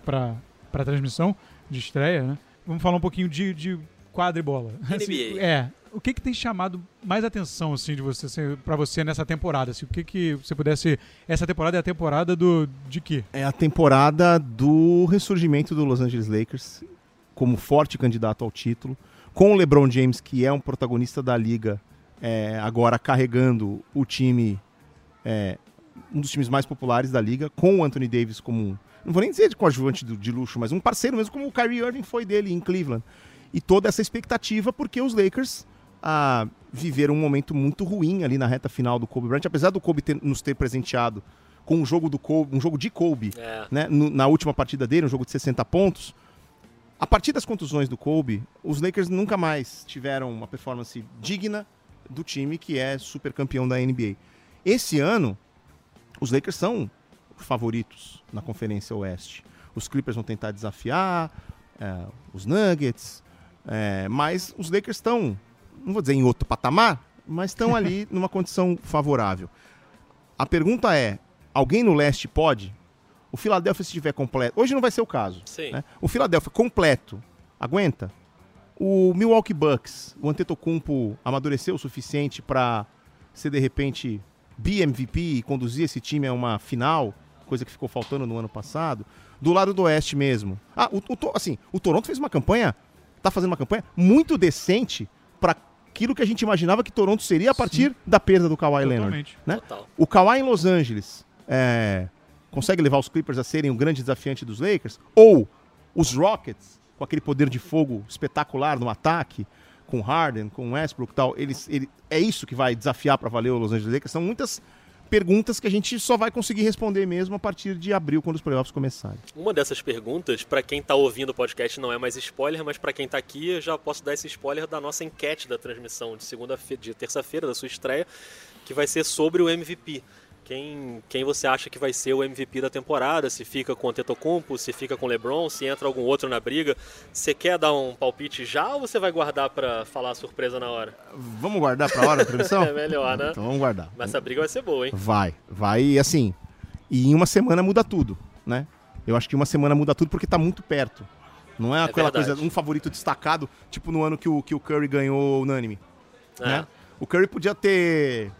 a transmissão de estreia, né? Vamos falar um pouquinho de, de quadra e bola. NBA. Assim, é, o que, que tem chamado mais atenção assim de você assim, para você nessa temporada? Assim, o que que você pudesse essa temporada é a temporada do de quê? É a temporada do ressurgimento do Los Angeles Lakers como forte candidato ao título, com o LeBron James que é um protagonista da liga, é, agora carregando o time é, um dos times mais populares da liga, com o Anthony Davis como um, não vou nem dizer de coadjuvante de, de luxo, mas um parceiro mesmo como o Kyrie Irving foi dele em Cleveland. E toda essa expectativa porque os Lakers a viver um momento muito ruim ali na reta final do Kobe Bryant, apesar do Kobe ter, nos ter presenteado com um jogo do Kobe, um jogo de Kobe, é. né, no, na última partida dele, um jogo de 60 pontos. A partir das contusões do Kobe, os Lakers nunca mais tiveram uma performance digna do time que é super campeão da NBA. Esse ano, os Lakers são favoritos na Conferência Oeste. Os Clippers vão tentar desafiar é, os Nuggets, é, mas os Lakers estão não vou dizer em outro patamar, mas estão ali numa condição favorável. A pergunta é: alguém no leste pode? O Philadelphia, se estiver completo. Hoje não vai ser o caso. Né? O Philadelphia completo, aguenta? O Milwaukee Bucks, o Antetokounmpo amadureceu o suficiente para ser de repente BMVP e conduzir esse time a uma final, coisa que ficou faltando no ano passado. Do lado do oeste mesmo. Ah, o, o assim, o Toronto fez uma campanha, tá fazendo uma campanha muito decente para aquilo que a gente imaginava que Toronto seria a partir Sim. da perda do Kawhi Leonard. Né? O Kawhi em Los Angeles é, consegue levar os Clippers a serem o grande desafiante dos Lakers? Ou os Rockets, com aquele poder de fogo espetacular no ataque, com Harden, com Westbrook e tal, eles, ele, é isso que vai desafiar para valer o Los Angeles Lakers? São muitas perguntas que a gente só vai conseguir responder mesmo a partir de abril, quando os playoffs começarem. Uma dessas perguntas, para quem está ouvindo o podcast, não é mais spoiler, mas para quem está aqui, eu já posso dar esse spoiler da nossa enquete da transmissão de segunda-feira, de terça-feira, da sua estreia, que vai ser sobre o MVP quem, quem você acha que vai ser o MVP da temporada, se fica com o Antetokounmpo, se fica com o LeBron, se entra algum outro na briga. Você quer dar um palpite já ou você vai guardar para falar a surpresa na hora? Vamos guardar para a hora da transmissão? é melhor, né? Então vamos guardar. Mas essa briga vai ser boa, hein? Vai, vai assim. E em uma semana muda tudo, né? Eu acho que uma semana muda tudo porque está muito perto. Não é, é aquela verdade. coisa, um favorito destacado, tipo no ano que o, que o Curry ganhou unânime. É. Né? O Curry podia ter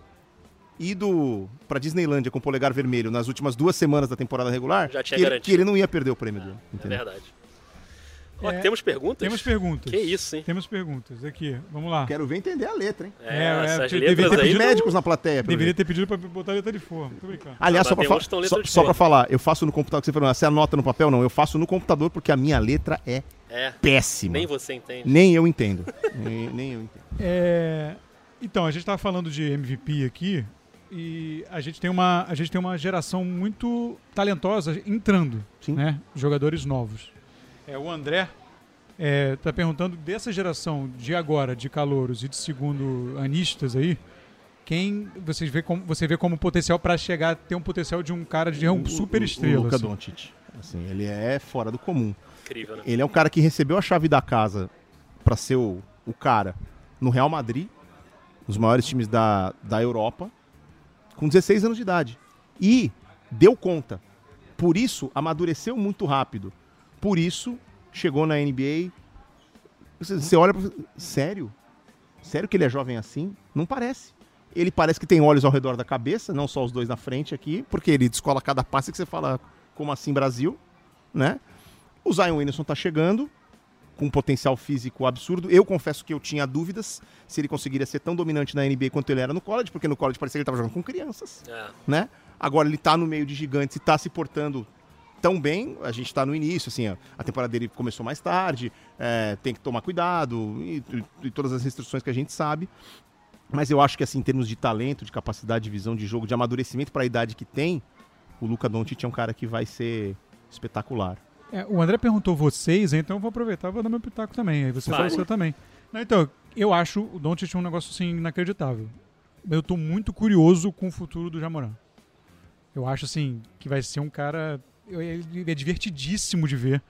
ido para Disneylândia com o polegar vermelho nas últimas duas semanas da temporada regular, Já tinha que, ele, que ele não ia perder o prêmio dele. É verdade. Ó, é, temos perguntas? Temos perguntas. Que isso, hein? Temos perguntas. Aqui, vamos lá. Quero ver entender a letra, hein? É, é essas letras ter aí... médicos na plateia. Deveria ter pedido para botar a letra de forma. Tô brincando. Aliás, só para só, só pra falar, eu faço no computador, que você falou, você anota no papel? Não, eu faço no computador porque a minha letra é, é. péssima. Nem você entende. Nem eu entendo. nem, nem, eu entendo. É... Então, a gente estava falando de MVP aqui, e a gente tem uma, a gente tem uma geração muito talentosa entrando, Sim. né? Jogadores novos. É, o André está é, tá perguntando dessa geração de agora, de calouros e de segundo anistas aí, quem vocês vê como, você vê como potencial para chegar a ter um potencial de um cara de um super estrela. O, Luca assim. Doncic. Assim, ele é fora do comum. Incrível, né? Ele é um cara que recebeu a chave da casa para ser o, o cara no Real Madrid, nos maiores times da, da Europa com 16 anos de idade. E deu conta. Por isso, amadureceu muito rápido. Por isso, chegou na NBA. Você olha pra... Sério? Sério que ele é jovem assim? Não parece. Ele parece que tem olhos ao redor da cabeça, não só os dois na frente aqui, porque ele descola cada passe que você fala, como assim Brasil, né? O Zion Williamson tá chegando, com um potencial físico absurdo. Eu confesso que eu tinha dúvidas se ele conseguiria ser tão dominante na NBA quanto ele era no college, porque no college parecia que ele estava jogando com crianças, é. né? Agora ele está no meio de gigantes e está se portando tão bem, a gente está no início, assim, a temporada dele começou mais tarde, é, tem que tomar cuidado e, e, todas as restrições que a gente sabe. Mas eu acho que, assim, em termos de talento, de capacidade de visão de jogo, de amadurecimento para a idade que tem, o Luca Doncic é um cara que vai ser espetacular. É, o André perguntou vocês, então eu vou aproveitar e vou dar meu pitaco também. Aí você fala o seu também. Não, então, eu acho o Doncic um negócio assim inacreditável. Eu tô muito curioso com o futuro do Jamoran. Eu acho assim que vai ser um cara. Ele é divertidíssimo de ver.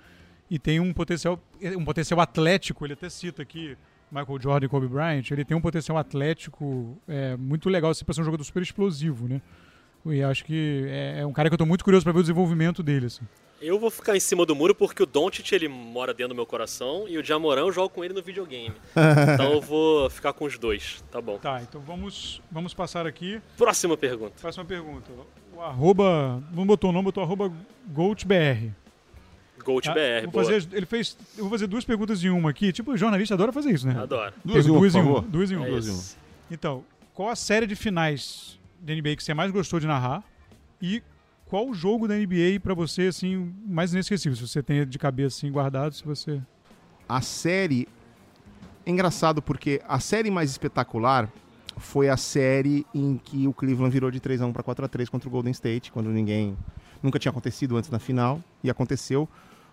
e tem um potencial, um potencial atlético, ele até cita aqui Michael Jordan e Kobe Bryant, ele tem um potencial atlético é, muito legal, assim, para ser um jogador super explosivo, né? E acho que é, é um cara que eu estou muito curioso para ver o desenvolvimento dele, assim. Eu vou ficar em cima do muro porque o Doncic ele mora dentro do meu coração e o Jamoran eu jogo com ele no videogame. então eu vou ficar com os dois, tá bom. Tá, então vamos, vamos passar aqui. Próxima pergunta. Próxima pergunta. O arroba, não botou o nome, botou arroba GoldBR. GoldBR, ah, fazer, ele fez, eu vou fazer duas perguntas em uma aqui. Tipo, o jornalista adora fazer isso, né? Adoro. Duas, em, duas, em um, duas em um. É duas em um. Então, qual a série de finais da NBA que você mais gostou de narrar? E qual o jogo da NBA para você assim mais inesquecível? Se você tem de cabeça assim guardado, se você a série é engraçado porque a série mais espetacular foi a série em que o Cleveland virou de 3 a 1 para 4 a 3 contra o Golden State, quando ninguém nunca tinha acontecido antes na final e aconteceu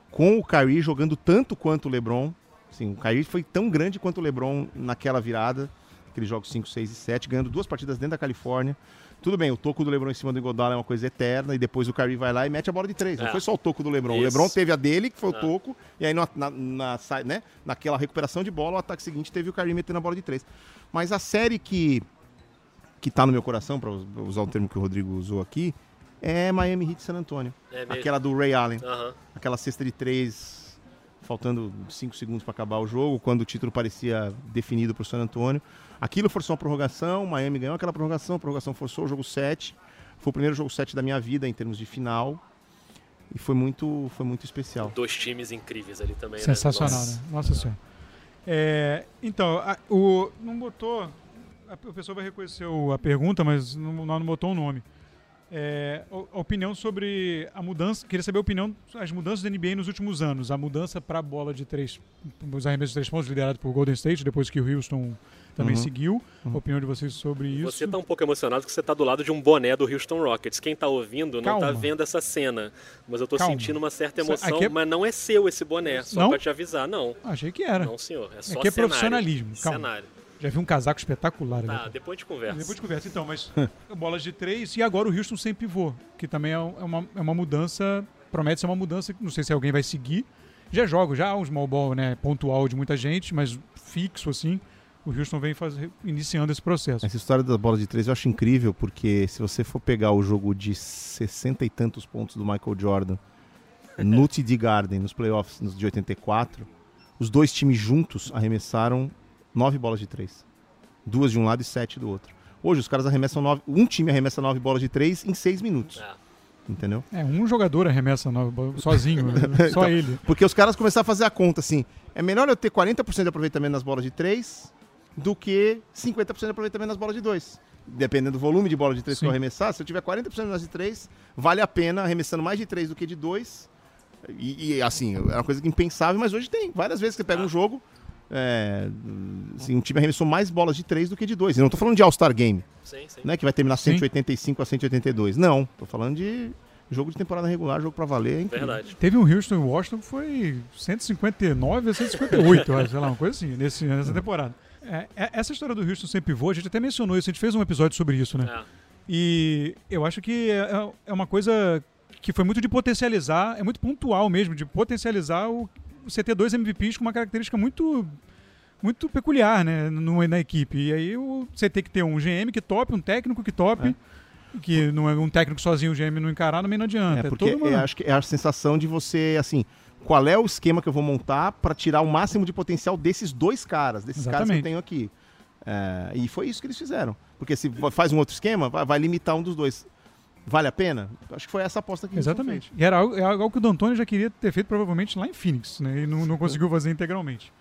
com o Kyrie jogando tanto quanto o LeBron. Sim, o Kyrie foi tão grande quanto o LeBron naquela virada, aqueles jogos 5, 6 e 7, ganhando duas partidas dentro da Califórnia. Tudo bem, o toco do LeBron em cima do Iguodala é uma coisa eterna e depois o Kyrie vai lá e mete a bola de três. É. Não foi só o toco do LeBron. Isso. O LeBron teve a dele, que foi o é. toco, e aí na, na, na, né, naquela recuperação de bola, o ataque seguinte teve o Kyrie metendo a bola de três. Mas a série que que tá no meu coração, para usar o termo que o Rodrigo usou aqui, é Miami Heat San Antonio. É aquela do Ray Allen. Uhum. Aquela cesta de três, faltando cinco segundos para acabar o jogo, quando o título parecia definido para o San Antonio. Aquilo forçou uma prorrogação, Miami ganhou aquela prorrogação, a prorrogação forçou o jogo 7. Foi o primeiro jogo 7 da minha vida em termos de final. E foi muito, foi muito especial. Dois times incríveis ali também. Né? Sensacional, né? Nossa, né? Nossa Senhora. É, então, a, o, não botou. A, a pessoa vai reconhecer a pergunta, mas não, não botou o nome. É, a opinião sobre a mudança, queria saber a opinião, as mudanças da NBA nos últimos anos. A mudança para a bola de três, os arremessos de três pontos liderado por Golden State, depois que o Houston também uhum. seguiu. Uhum. A opinião de vocês sobre isso. Você está um pouco emocionado porque você está do lado de um boné do Houston Rockets. Quem está ouvindo não está vendo essa cena. Mas eu estou sentindo uma certa emoção. É... Mas não é seu esse boné, só para te avisar, não. Achei que era. Não, senhor. É só Aqui é cenário. profissionalismo. Calma. Cenário. Já vi um casaco espetacular. Tá, ali. depois de conversa. Depois de conversa, então, mas bolas de três e agora o Houston sem pivô, que também é uma, é uma mudança, promete ser uma mudança, não sei se alguém vai seguir. Já jogo, já um small ball, né, pontual de muita gente, mas fixo assim o Houston vem fazer, iniciando esse processo. Essa história das bolas de três eu acho incrível, porque se você for pegar o jogo de 60 e tantos pontos do Michael Jordan no TD Garden, nos playoffs de 84, os dois times juntos arremessaram nove bolas de três. Duas de um lado e sete do outro. Hoje os caras arremessam nove. Um time arremessa nove bolas de três em seis minutos. É. Entendeu? É, um jogador arremessa nove bolas sozinho, né? só então, ele. Porque os caras começaram a fazer a conta assim. É melhor eu ter 40% de aproveitamento nas bolas de três do que 50% de aproveitamento nas bolas de dois. Dependendo do volume de bola de três Sim. que eu arremessar, se eu tiver 40% nas de três, vale a pena arremessando mais de três do que de dois. E, e, assim, é uma coisa impensável, mas hoje tem. Várias vezes que você pega um jogo, é, assim, um time arremessou mais bolas de três do que de dois. E não estou falando de All-Star Game, sim, sim. Né, que vai terminar 185 sim. a 182. Não, estou falando de jogo de temporada regular, jogo para valer. É Verdade. Teve um Houston e Washington que foi 159 a 158, sei lá, uma coisa assim, nesse, nessa temporada. É, é, essa história do Houston sem pivô, a gente até mencionou isso, a gente fez um episódio sobre isso, né? É. E eu acho que é, é, é uma coisa que foi muito de potencializar, é muito pontual mesmo, de potencializar o, você ter dois MVPs com uma característica muito muito peculiar, né, no, na equipe. E aí você tem que ter um GM que top, um técnico que top, é. que não é um técnico sozinho, o GM não encarar, também não adianta. É, porque é uma... acho que é a sensação de você, assim, qual é o esquema que eu vou montar para tirar o máximo de potencial desses dois caras, desses Exatamente. caras que eu tenho aqui. É, e foi isso que eles fizeram. Porque se faz um outro esquema, vai limitar um dos dois. Vale a pena? Acho que foi essa aposta que Exatamente. E era algo, é algo que o D'Antoni já queria ter feito provavelmente lá em Phoenix, né? E não, não conseguiu fazer integralmente.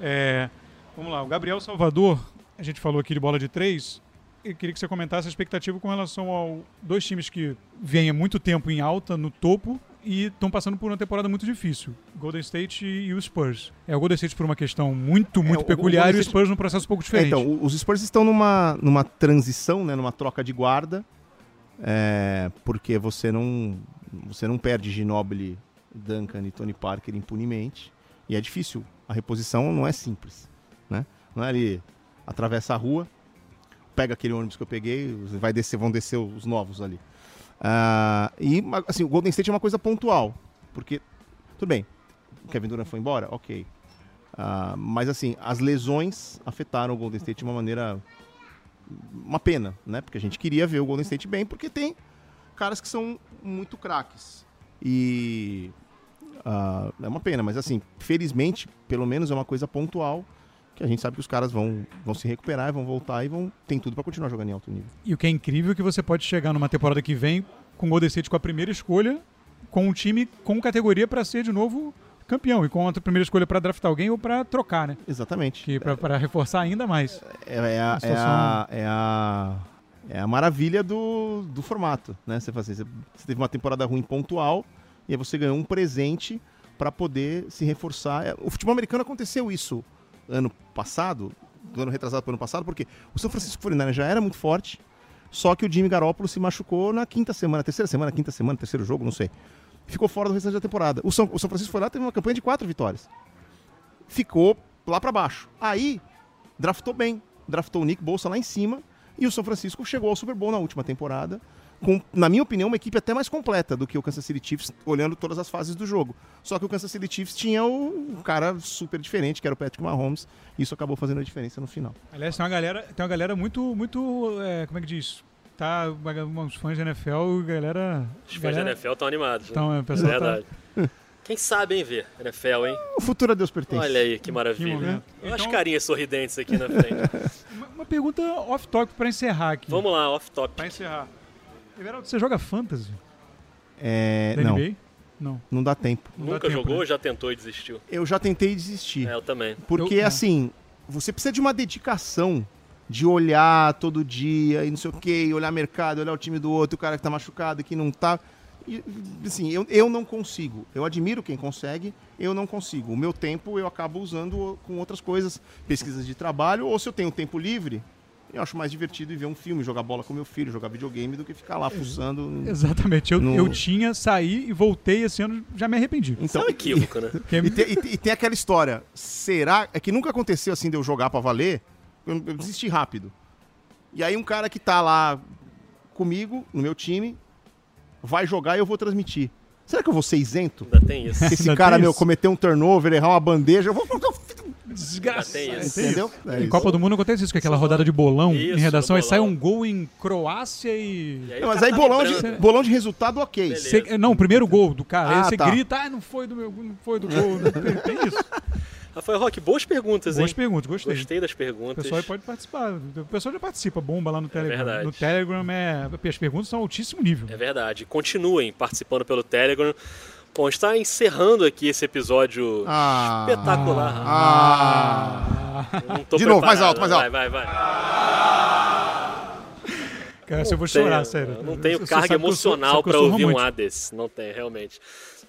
É, vamos lá, o Gabriel Salvador, a gente falou aqui de bola de três. Eu queria que você comentasse a expectativa com relação ao dois times que vêm há muito tempo em alta, no topo, e estão passando por uma temporada muito difícil. Golden State e, o Spurs. É o Golden State por uma questão muito, muito é, peculiar o e o Spurs num processo um pouco diferente. É, então, os Spurs estão numa, numa transição, né, numa troca de guarda, é, porque você não, você não perde Ginobili, Duncan e Tony Parker impunemente. E é difícil. A reposição não é simples. Né? Não é ali, atravessa a rua, pega aquele ônibus que eu peguei, vai descer, vão descer os novos ali. Uh, e assim, o Golden State é uma coisa pontual, porque, tudo bem, Kevin Durant foi embora? Ok. Uh, mas assim, as lesões afetaram o Golden State de uma maneira. Uma pena, né? Porque a gente queria ver o Golden State bem, porque tem caras que são muito craques. E. Uh, é uma pena, mas assim, felizmente, pelo menos é uma coisa pontual que a gente sabe que os caras vão, vão se recuperar, vão voltar e vão tem tudo para continuar jogando em alto nível. E o que é incrível é que você pode chegar numa temporada que vem com o Golden State com a primeira escolha, com um time com categoria para ser de novo campeão e com a primeira escolha para draftar alguém ou para trocar, né? Exatamente. Que para reforçar ainda mais. É, é, a, é, a, é, a, é a maravilha do, do formato, né? Você, assim, você, você teve uma temporada ruim pontual e aí você ganhou um presente para poder se reforçar. É, o futebol americano aconteceu isso ano passado, do ano retrasado para o ano passado, porque o São Francisco 49 já era muito forte, só que o Jimmy Garoppolo se machucou na quinta semana, terceira semana, quinta semana, terceiro jogo, não sei. Ficou fora do restante da temporada. O São, o São Francisco foi lá, teve uma campanha de quatro vitórias. Ficou lá para baixo. Aí, draftou bem. Draftou o Nick Bolsa lá em cima. E o São Francisco chegou ao Super Bowl na última temporada com, na minha opinião, uma equipe até mais completa do que o Kansas City Chiefs, olhando todas as fases do jogo. Só que o Kansas City Chiefs tinha um cara super diferente, que era o Patrick Mahomes, e isso acabou fazendo a diferença no final. Aliás, tem uma galera, tem uma galera muito, muito, é, como é que diz? Tá, uns fãs da NFL, galera... Os fãs galera, da NFL estão animados. Então, né? é verdade. Tá... Quem sabe, hein, ver NFL, hein? O futuro a Deus pertence. Olha aí, que maravilha. Que Olha então... as carinhas sorridentes aqui na frente. uma, uma pergunta off-topic para encerrar aqui. Vamos lá, off-topic. Para encerrar. Everaldo, você joga fantasy? É, da não. NBA? Não. Não dá tempo. Não Nunca dá jogou tempo, né? ou já tentou e desistiu? Eu já tentei desistir. É, eu também. Porque, eu, assim, você precisa de uma dedicação de olhar todo dia e não sei o quê, olhar mercado, olhar o time do outro, o cara que tá machucado, que não tá. E, assim, eu, eu não consigo. Eu admiro quem consegue, eu não consigo. O meu tempo eu acabo usando com outras coisas, pesquisas de trabalho, ou se eu tenho tempo livre, eu acho mais divertido ir ver um filme, jogar bola com meu filho, jogar videogame, do que ficar lá fuçando. Exatamente. Eu, no... eu tinha, saí e voltei esse ano, já me arrependi. Então, é um equívoco, né? e, tem, e, e, tem aquela história, será... É que nunca aconteceu assim de eu jogar para valer, eu, desisti rápido. E aí um cara que tá lá comigo, no meu time, vai jogar e eu vou transmitir. Será que eu vou ser isento? Ainda tem isso. Se esse cara, meu, cometer um turnover, errar uma bandeja, eu vou Desgraça. Entendeu? É em Copa do Mundo acontece isso, que é aquela rodada de bolão isso, em redação, aí sai um gol em Croácia e. e aí não, mas aí tá bolão de, bolão de resultado, ok. Cê, não, o primeiro gol do cara. Ah, aí você tá. grita, ah, não foi do meu, não foi do gol. tem, tem isso. Rafael Roque, boas perguntas, boas hein? Boas perguntas, gostei. Gostei das perguntas. O pessoal pode participar. O pessoal já participa, bomba lá no é Telegram. É verdade. No Telegram, é... as perguntas são altíssimo nível. É verdade. Continuem participando pelo Telegram. Bom, está encerrando aqui esse episódio ah, espetacular. Ah, ah. De novo, mais alto, mais alto. Vai, vai, vai. Cara, eu vou chorar, sério. Não tenho carga emocional para ouvir um Hades. Não tem, realmente.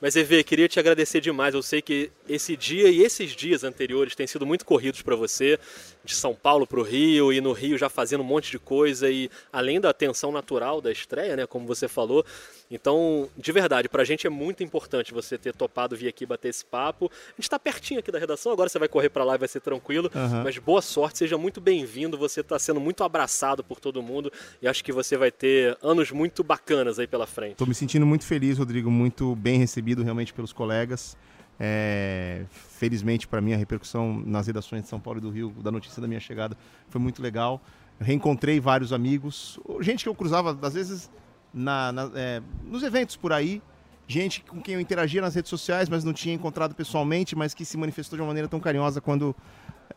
Mas, Evê, queria te agradecer demais. Eu sei que esse dia e esses dias anteriores têm sido muito corridos para você, de São Paulo para o Rio, e no Rio já fazendo um monte de coisa, e além da atenção natural da estreia, né, como você falou. Então, de verdade, para a gente é muito importante você ter topado vir aqui bater esse papo. A gente está pertinho aqui da redação, agora você vai correr para lá e vai ser tranquilo. Uhum. Mas boa sorte, seja muito bem-vindo. Você está sendo muito abraçado por todo mundo e acho que você vai ter anos muito bacanas aí pela frente. Estou me sentindo muito feliz, Rodrigo, muito bem recebido realmente pelos colegas. É, felizmente para mim a repercussão nas redações de São Paulo e do Rio da notícia da minha chegada foi muito legal. reencontrei vários amigos, gente que eu cruzava às vezes na, na, é, nos eventos por aí, gente com quem eu interagia nas redes sociais, mas não tinha encontrado pessoalmente, mas que se manifestou de uma maneira tão carinhosa quando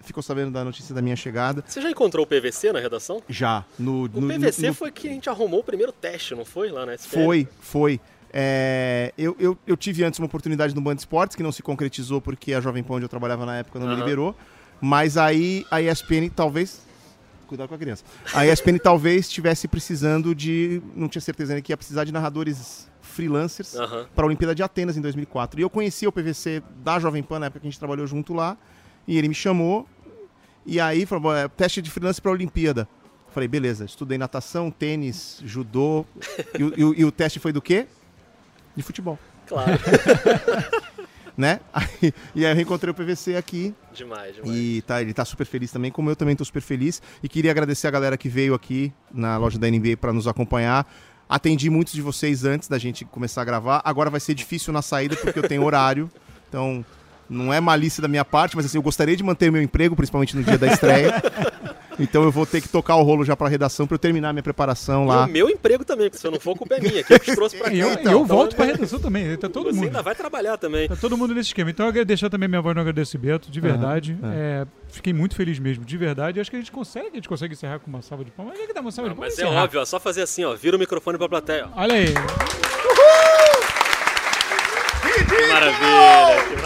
ficou sabendo da notícia da minha chegada. Você já encontrou o PVC na redação? Já. No, o no, PVC no, foi que a gente arrumou o primeiro teste, não foi? Lá na SPL? Foi, foi. É, eu, eu, eu, tive antes uma oportunidade no Band Esportes, que não se concretizou porque a Jovem Pan onde eu trabalhava na época não uhum. me liberou. Mas aí a ESPN talvez. Cuidado com a criança. A ESPN talvez estivesse precisando de. Não tinha certeza né, que ia precisar de narradores freelancers uhum. para a Olimpíada de Atenas em 2004. E eu conheci o PVC da Jovem Pan na época que a gente trabalhou junto lá. E ele me chamou. E aí falou: é, teste de freelancer para a Olimpíada. Falei, beleza, estudei natação, tênis, judô. e, e, e o teste foi do quê? De futebol. Claro. né? Aí, e aí eu reencontrei o PVC aqui. Demais, demais. E tá, ele tá super feliz também, como eu também tô super feliz. E queria agradecer a galera que veio aqui na loja da NBA para nos acompanhar. Atendi muitos de vocês antes da gente começar a gravar. Agora vai ser difícil na saída porque eu tenho horário. Então, Não é malícia da minha parte, mas assim, eu gostaria de manter meu emprego, principalmente no dia da estreia. Então eu vou ter que tocar o rolo já pra redação pra eu terminar minha preparação lá. E o meu emprego também, porque se eu não for, a culpa é minha, que eu te trouxe pra cá. Eu, então, eu volto pra redação também, tá todo Você mundo. ainda vai trabalhar também. Tá todo mundo nesse esquema. Então eu quero deixar também minha voz no agradecimento, de verdade. Uhum, É, fiquei muito feliz mesmo, de verdade. Acho que a gente consegue, a gente consegue encerrar com uma salva de palmas. Mas é que dá uma salva Não, de palmas. mas é encerrar. óbvio, ó, só fazer assim, ó, vira o microfone pra plateia. ó. Olha aí. Que maravilha, que maravilha.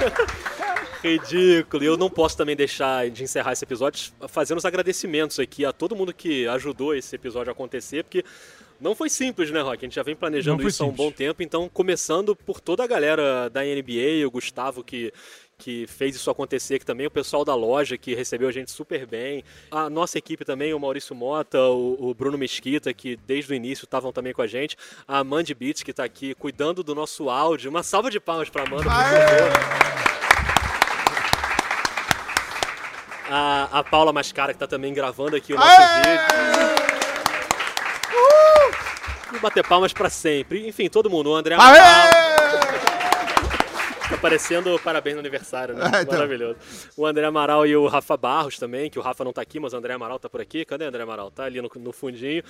Ridículo. E eu não posso também deixar de encerrar esse episódio fazendo os agradecimentos aqui a todo mundo que ajudou esse episódio a acontecer, porque não foi simples, né, Rock? A gente já vem planejando isso há um simples. bom tempo, então começando por toda a galera da NBA, o Gustavo que que fez isso acontecer aqui também, o pessoal da loja que recebeu a gente super bem, a nossa equipe também, o Maurício Mota, o, o Bruno Mesquita, que desde o início estavam também com a gente, a Mandy Beats, que está aqui cuidando do nosso áudio. Uma salva de palmas para Amanda, por favor. A, a Paula Mascara, que tá também gravando aqui o nosso vídeo. E bater palmas pra sempre. Enfim, todo mundo. O André Amaral. Tá parecendo parabéns no aniversário, né? É, então. Maravilhoso. O André Amaral e o Rafa Barros também, que o Rafa não tá aqui, mas o André Amaral tá por aqui. Cadê o André Amaral? Tá ali no, no fundinho.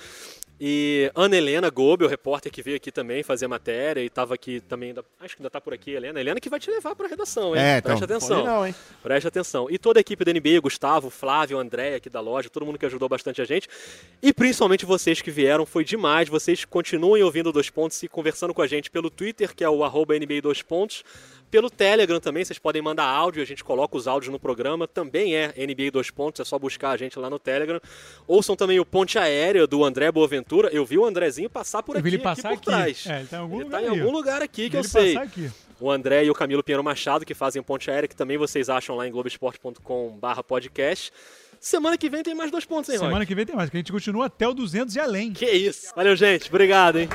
E Ana Helena Gobi, o repórter que veio aqui também fazer matéria e tava aqui também, ainda- acho que ainda tá por aqui, Helena. Helena que vai te levar pra redação, hein? É, então. Preste atenção. não, hein? Preste atenção. E toda a equipe da NBA, Gustavo, Flávio, André aqui da loja, todo mundo que ajudou bastante a gente. E principalmente vocês que vieram, foi demais. Vocês continuem ouvindo Dois Pontos e conversando com a gente pelo Twitter, que é o arroba NBA Dois Pontos. Pelo Telegram também, vocês podem mandar áudio, a gente coloca os áudios no programa. Também é NBA Dois Pontos, é só buscar a gente lá no Telegram. Ouçam também o Ponte Aérea do André Boaventura. Eu vi o Andrezinho passar por Eu vi aqui, ele passar aqui por aqui. trás. É, ele tá em algum ele lugar tá em algum lugar aqui que eu sei aqui. o André e o Camilo Pinheiro Machado, que fazem Ponte Aérea, que também vocês acham lá em globesport.com.br podcast. Semana que vem tem mais dois pontos, hein, Rock? Semana que vem tem mais, que a gente continua até o 200 e além. Que isso. Valeu, gente. Obrigado, hein?